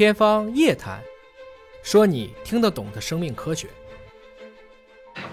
天方夜谭，说你听得懂的生命科学。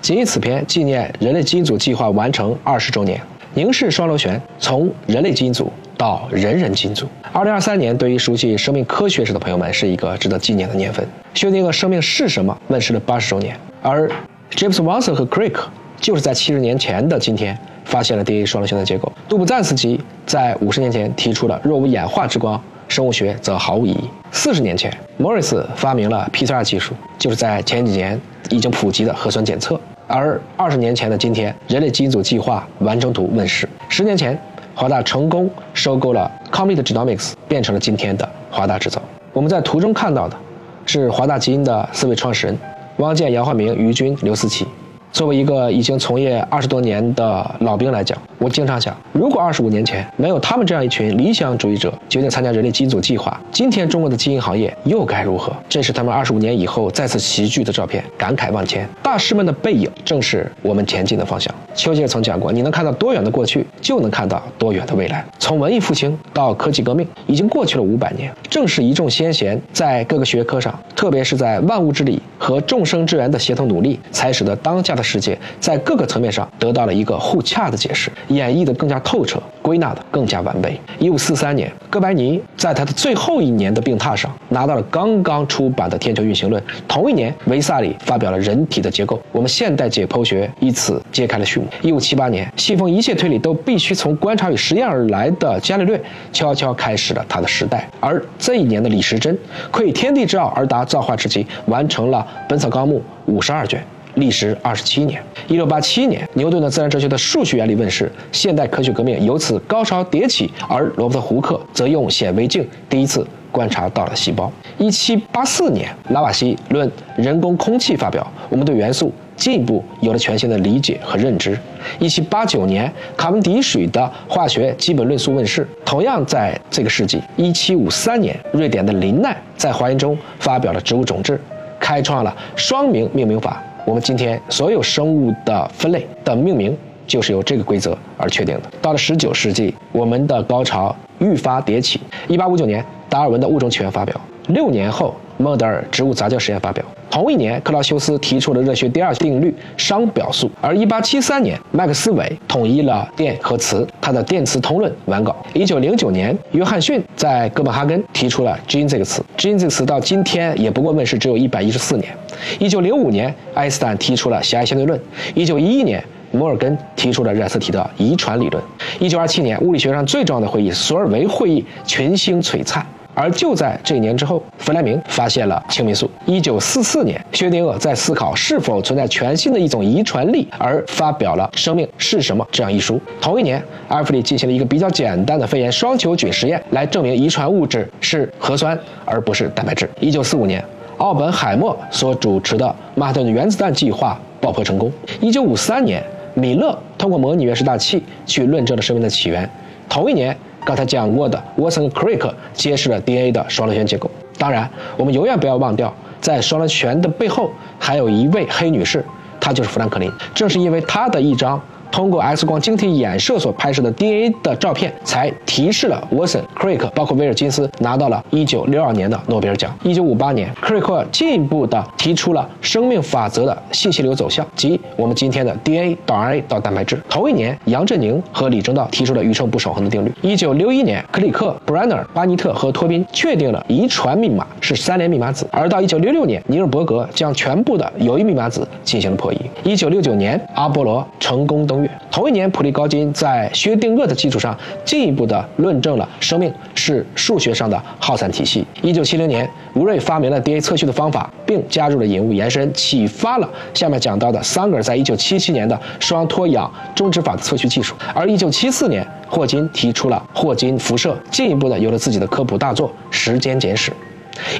谨以此篇纪念人类基因组计划完成二十周年。凝视双螺旋，从人类基因组到人人基因组。二零二三年对于熟悉生命科学史的朋友们是一个值得纪念的年份。薛定谔《生命是什么》问世了八十周年，而 James Watson 和 Crick 就是在七十年前的今天发现了 DNA 双螺旋的结构。杜布赞斯基在五十年前提出了若无演化之光，生物学则毫无意义。四十年前，莫里斯发明了 PCR 技术，就是在前几年已经普及的核酸检测。而二十年前的今天，人类基因组计划完成图问世。十年前，华大成功收购了 Comet Genomics，变成了今天的华大制造。我们在图中看到的，是华大基因的四位创始人：汪建、杨焕明、于军、刘思齐。作为一个已经从业二十多年的老兵来讲，我经常想，如果二十五年前没有他们这样一群理想主义者决定参加人类基因组计划，今天中国的基因行业又该如何？这是他们二十五年以后再次齐聚的照片，感慨万千。大师们的背影正是我们前进的方向。丘吉尔曾讲过：“你能看到多远的过去，就能看到多远的未来。”从文艺复兴到科技革命，已经过去了五百年。正是一众先贤在各个学科上，特别是在万物之理和众生之源的协同努力，才使得当下的世界在各个层面上得到了一个互洽的解释，演绎的更加透彻，归纳的更加完备。一五四三年，哥白尼在他的最后一年的病榻上拿到了刚刚出版的《天球运行论》。同一年，维萨里发表了人体的结构，我们现代解剖学以此揭开了序幕。一五七八年，信奉一切推理都必须从观察与实验而来的伽利略悄悄开始了他的时代。而这一年的李时珍，窥天地之奥而达造化之极，完成了《本草纲目》五十二卷。历时二十七年。一六八七年，牛顿的自然哲学的数学原理问世，现代科学革命由此高潮迭起。而罗伯特·胡克则用显微镜第一次观察到了细胞。一七八四年，拉瓦锡论人工空气发表，我们对元素进一步有了全新的理解和认知。一七八九年，卡文迪许的化学基本论述问世。同样在这个世纪，一七五三年，瑞典的林奈在华严中发表了植物种志，开创了双名命名法。我们今天所有生物的分类的命名，就是由这个规则而确定的。到了十九世纪，我们的高潮愈发迭起。一八五九年，达尔文的《物种起源》发表；六年后，孟德尔植物杂交实验发表。同一年，克劳修斯提出了热学第二定律熵表述。而一八七三年，麦克斯韦统一了电和磁，他的电磁通论完稿。一九零九年，约翰逊在哥本哈根提出了基因这个词，基因这个词到今天也不过问世只有一百一十四年。一九零五年，爱因斯坦提出了狭义相对论。一九一一年，摩尔根提出了染色体的遗传理论。一九二七年，物理学上最重要的会议——索尔维会议，群星璀璨。而就在这一年之后，弗莱明发现了青霉素。一九四四年，薛定谔在思考是否存在全新的一种遗传力，而发表了《生命是什么》这样一书。同一年，阿尔弗里进行了一个比较简单的肺炎双球菌实验，来证明遗传物质是核酸而不是蛋白质。一九四五年，奥本海默所主持的曼哈顿原子弹计划爆破成功。一九五三年，米勒通过模拟原始大气去论证了生命的起源。同一年。刚才讲过的沃森 Crick 揭示了 DNA 的双螺旋结构。当然，我们永远不要忘掉，在双螺旋的背后还有一位黑女士，她就是富兰克林。正是因为她的一张。通过 X 光晶体衍射所拍摄的 DNA 的照片，才提示了 Watson、Crick，包括威尔金斯拿到了1962年的诺贝尔奖。1958年，Crick 进一步的提出了生命法则的信息流走向，即我们今天的 DNA 到 RNA 到蛋白质。同一年，杨振宁和李政道提出了宇称不守恒的定律。1961年，克里克、布兰纳、巴尼特和托宾确定了遗传密码是三联密码子。而到1966年，尼尔伯格将全部的有益密码子进行了破译。1969年，阿波罗成功登。同一年，普利高金在薛定谔的基础上进一步的论证了生命是数学上的耗散体系。一九七零年，吴瑞发明了 DNA 测序的方法，并加入了引物延伸，启发了下面讲到的桑格尔在一九七七年的双脱氧终止法的测序技术。而一九七四年，霍金提出了霍金辐射，进一步的有了自己的科普大作《时间简史》。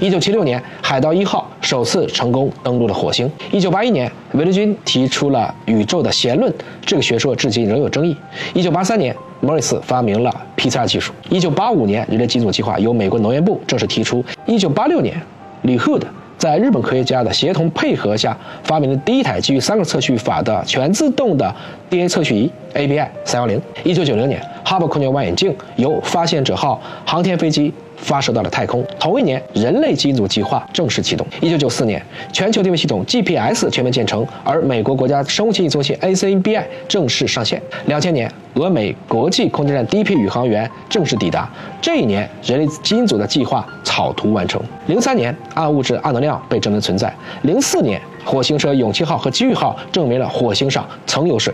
一九七六年，海盗一号首次成功登陆了火星。一九八一年，韦德军提出了宇宙的弦论，这个学说至今仍有争议。一九八三年，莫里斯发明了 PCR 技术。一九八五年，人类基因组计划由美国农业部正式提出。一九八六年，李 Hood 在日本科学家的协同配合下，发明了第一台基于三个测序法的全自动的 DNA 测序仪 ABI 三幺零。一九九零年，哈勃空间望远镜由发现者号航天飞机。发射到了太空。同一年，人类基因组计划正式启动。一九九四年，全球定位系统 GPS 全面建成，而美国国家生物信息中心 ACBI 正式上线。两千年，俄美国际空间站第一批宇航员正式抵达。这一年，人类基因组的计划草图完成。零三年，暗物质、暗能量被证明存在。零四年，火星车勇气号和机遇号证明了火星上曾有水。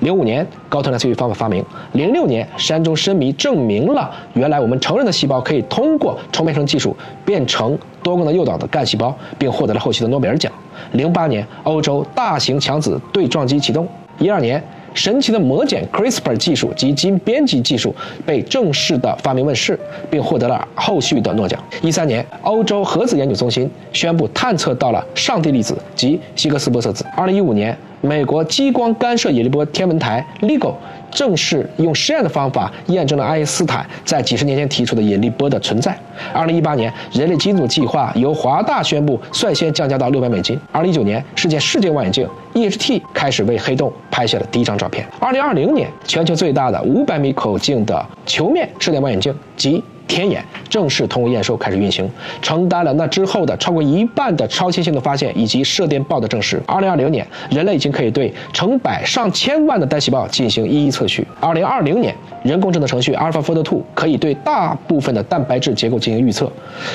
零五年，高通量测序方法发明。零六年，山中深迷证明了原来我们成人的细胞可以通过重编程技术变成多功能诱导的干细胞，并获得了后期的诺贝尔奖。零八年，欧洲大型强子对撞机启动。一二年。神奇的魔剪 CRISPR 技术及基因编辑技术被正式的发明问世，并获得了后续的诺奖。一三年，欧洲核子研究中心宣布探测到了上帝粒子及希格斯玻色子。二零一五年，美国激光干涉引力波天文台 LIGO。正式用实验的方法验证了爱因斯坦在几十年前提出的引力波的存在。二零一八年，人类基因组计划由华大宣布率先降价到六百美金。二零一九年，世界世界望远镜 EHT 开始为黑洞拍下了第一张照片。二零二零年，全球最大的五百米口径的球面射电望远镜及天眼正式通过验收开始运行，承担了那之后的超过一半的超新星的发现以及射电暴的证实。二零二零年，人类已经可以对成百上千万的单细胞进行一一测序。二零二零年，人工智能程序 AlphaFold 2可以对大部分的蛋白质结构进行预测。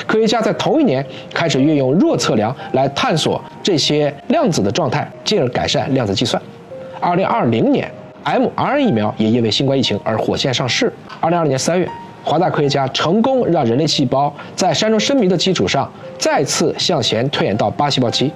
科学家在同一年开始运用弱测量来探索这些量子的状态，进而改善量子计算。二零二零年，mRNA 疫苗也因为新冠疫情而火线上市。二零二零年三月。华大科学家成功让人类细胞在山中深迷的基础上再次向前推演到八细胞期，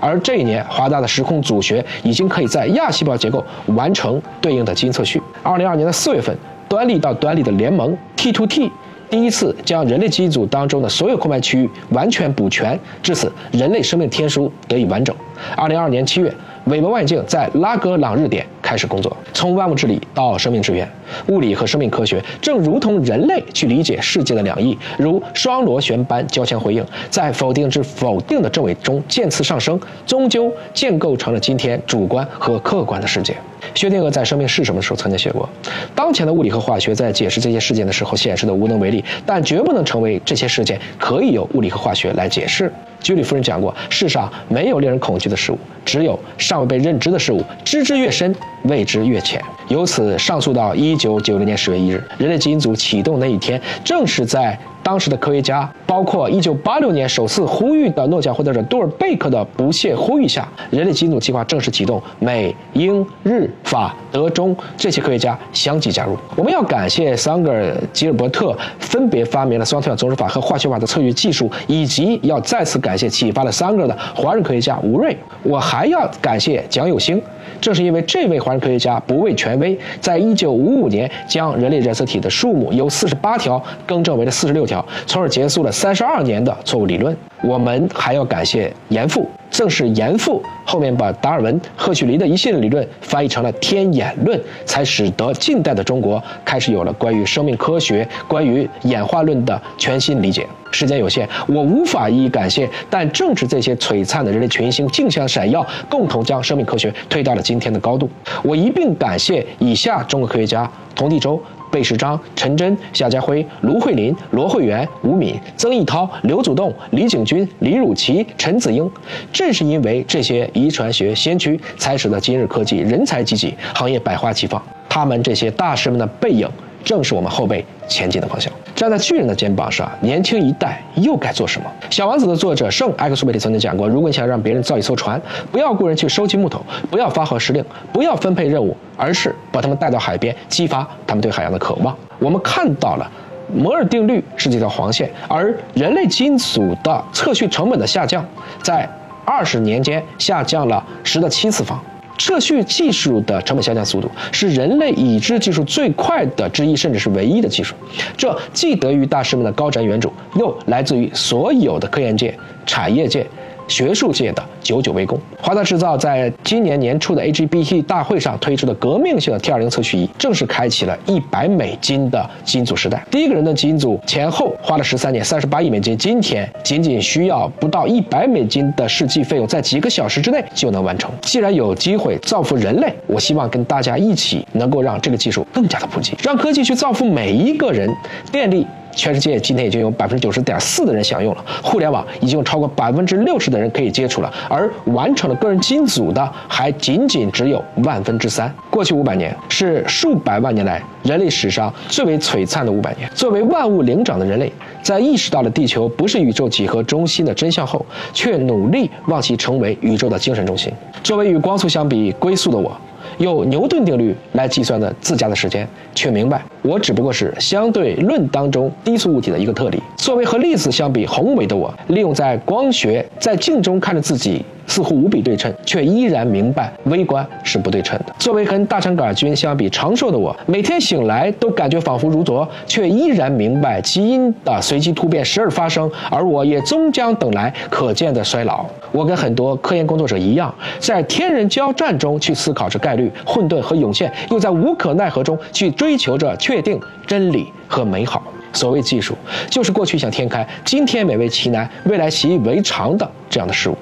而这一年，华大的时空组学已经可以在亚细胞结构完成对应的基因测序。二零二二年的四月份，端粒到端粒的联盟 T to T 第一次将人类基因组当中的所有空白区域完全补全，至此，人类生命天书得以完整。二零二二年七月。韦伯望远镜在拉格朗日点开始工作。从万物之理到生命之源，物理和生命科学正如同人类去理解世界的两翼，如双螺旋般交相辉映，在否定之否定的正伪中渐次上升，终究建构成了今天主观和客观的世界。薛定谔在《生命是什么》的时候曾经写过：当前的物理和化学在解释这些事件的时候显示的无能为力，但绝不能成为这些事件可以由物理和化学来解释。居里夫人讲过：世上没有令人恐惧的事物，只有尚未被认知的事物。知之越深，未知越浅。由此上溯到一九九零年十月一日，人类基因组启动那一天，正是在。当时的科学家，包括1986年首次呼吁的诺奖获得者杜尔贝克的不懈呼吁下，人类基因组计划正式启动。美、英、日、法、德、中这些科学家相继加入。我们要感谢桑格尔、吉尔伯特分别发明了双特总指法和化学法的测序技术，以及要再次感谢启发了桑格尔的华人科学家吴瑞。我还要感谢蒋友兴。正是因为这位华人科学家不畏权威，在一九五五年将人类染色体的数目由四十八条更正为了四十六条，从而结束了三十二年的错误理论。我们还要感谢严复，正是严复后面把达尔文、赫胥黎的一系列理论翻译成了天演论，才使得近代的中国开始有了关于生命科学、关于演化论的全新理解。时间有限，我无法一一感谢，但正是这些璀璨的人类群星竞相闪耀，共同将生命科学推到了今天的高度。我一并感谢以下中国科学家：童第周。贝世章、陈真、夏家辉、卢慧林、罗慧媛、吴敏、曾义涛、刘祖栋、李景军、李汝奇、陈子英。正是因为这些遗传学先驱，才使得今日科技人才济济，行业百花齐放。他们这些大师们的背影。正是我们后辈前进的方向。站在巨人的肩膀上，年轻一代又该做什么？《小王子》的作者圣埃克苏贝里曾经讲过：如果你想让别人造一艘船，不要雇人去收集木头，不要发号施令，不要分配任务，而是把他们带到海边，激发他们对海洋的渴望。我们看到了摩尔定律是这条黄线，而人类基因组的测序成本的下降，在二十年间下降了十的七次方。测序技术的成本下降速度是人类已知技术最快的之一，甚至是唯一的技术。这既得益于大师们的高瞻远瞩，又来自于所有的科研界、产业界。学术界的久久为功。华大制造在今年年初的 AGBT 大会上推出的革命性的 T20 测序仪，正式开启了一百美金的基因组时代。第一个人的基因组前后花了十三年，三十八亿美金。今天仅仅需要不到一百美金的试剂费用，在几个小时之内就能完成。既然有机会造福人类，我希望跟大家一起能够让这个技术更加的普及，让科技去造福每一个人。电力。全世界今天已经有百分之九十点四的人享用了互联网，已经有超过百分之六十的人可以接触了，而完成了个人基因组的还仅仅只有万分之三。过去五百年是数百万年来人类史上最为璀璨的五百年。作为万物灵长的人类，在意识到了地球不是宇宙几何中心的真相后，却努力望其成为宇宙的精神中心。作为与光速相比龟速的我。用牛顿定律来计算的自家的时间，却明白我只不过是相对论当中低速物体的一个特例。作为和粒子相比宏伟的我，利用在光学在镜中看着自己。似乎无比对称，却依然明白微观是不对称的。作为跟大肠杆菌相比长寿的我，每天醒来都感觉仿佛如昨，却依然明白基因的随机突变时而发生，而我也终将等来可见的衰老。我跟很多科研工作者一样，在天人交战中去思考着概率、混沌和涌现，又在无可奈何中去追求着确确定真理和美好。所谓技术，就是过去想天开，今天勉为其难，未来习以为常的这样的事物。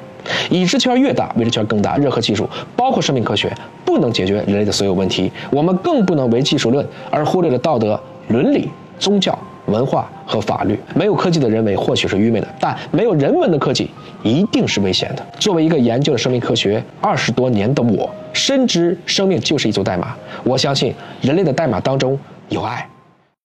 已知圈越大，未知圈更大。任何技术，包括生命科学，不能解决人类的所有问题。我们更不能为技术论而忽略了道德、伦理、宗教、文化和法律。没有科技的人为或许是愚昧的，但没有人文的科技一定是危险的。作为一个研究了生命科学二十多年的我，深知生命就是一组代码。我相信人类的代码当中有爱。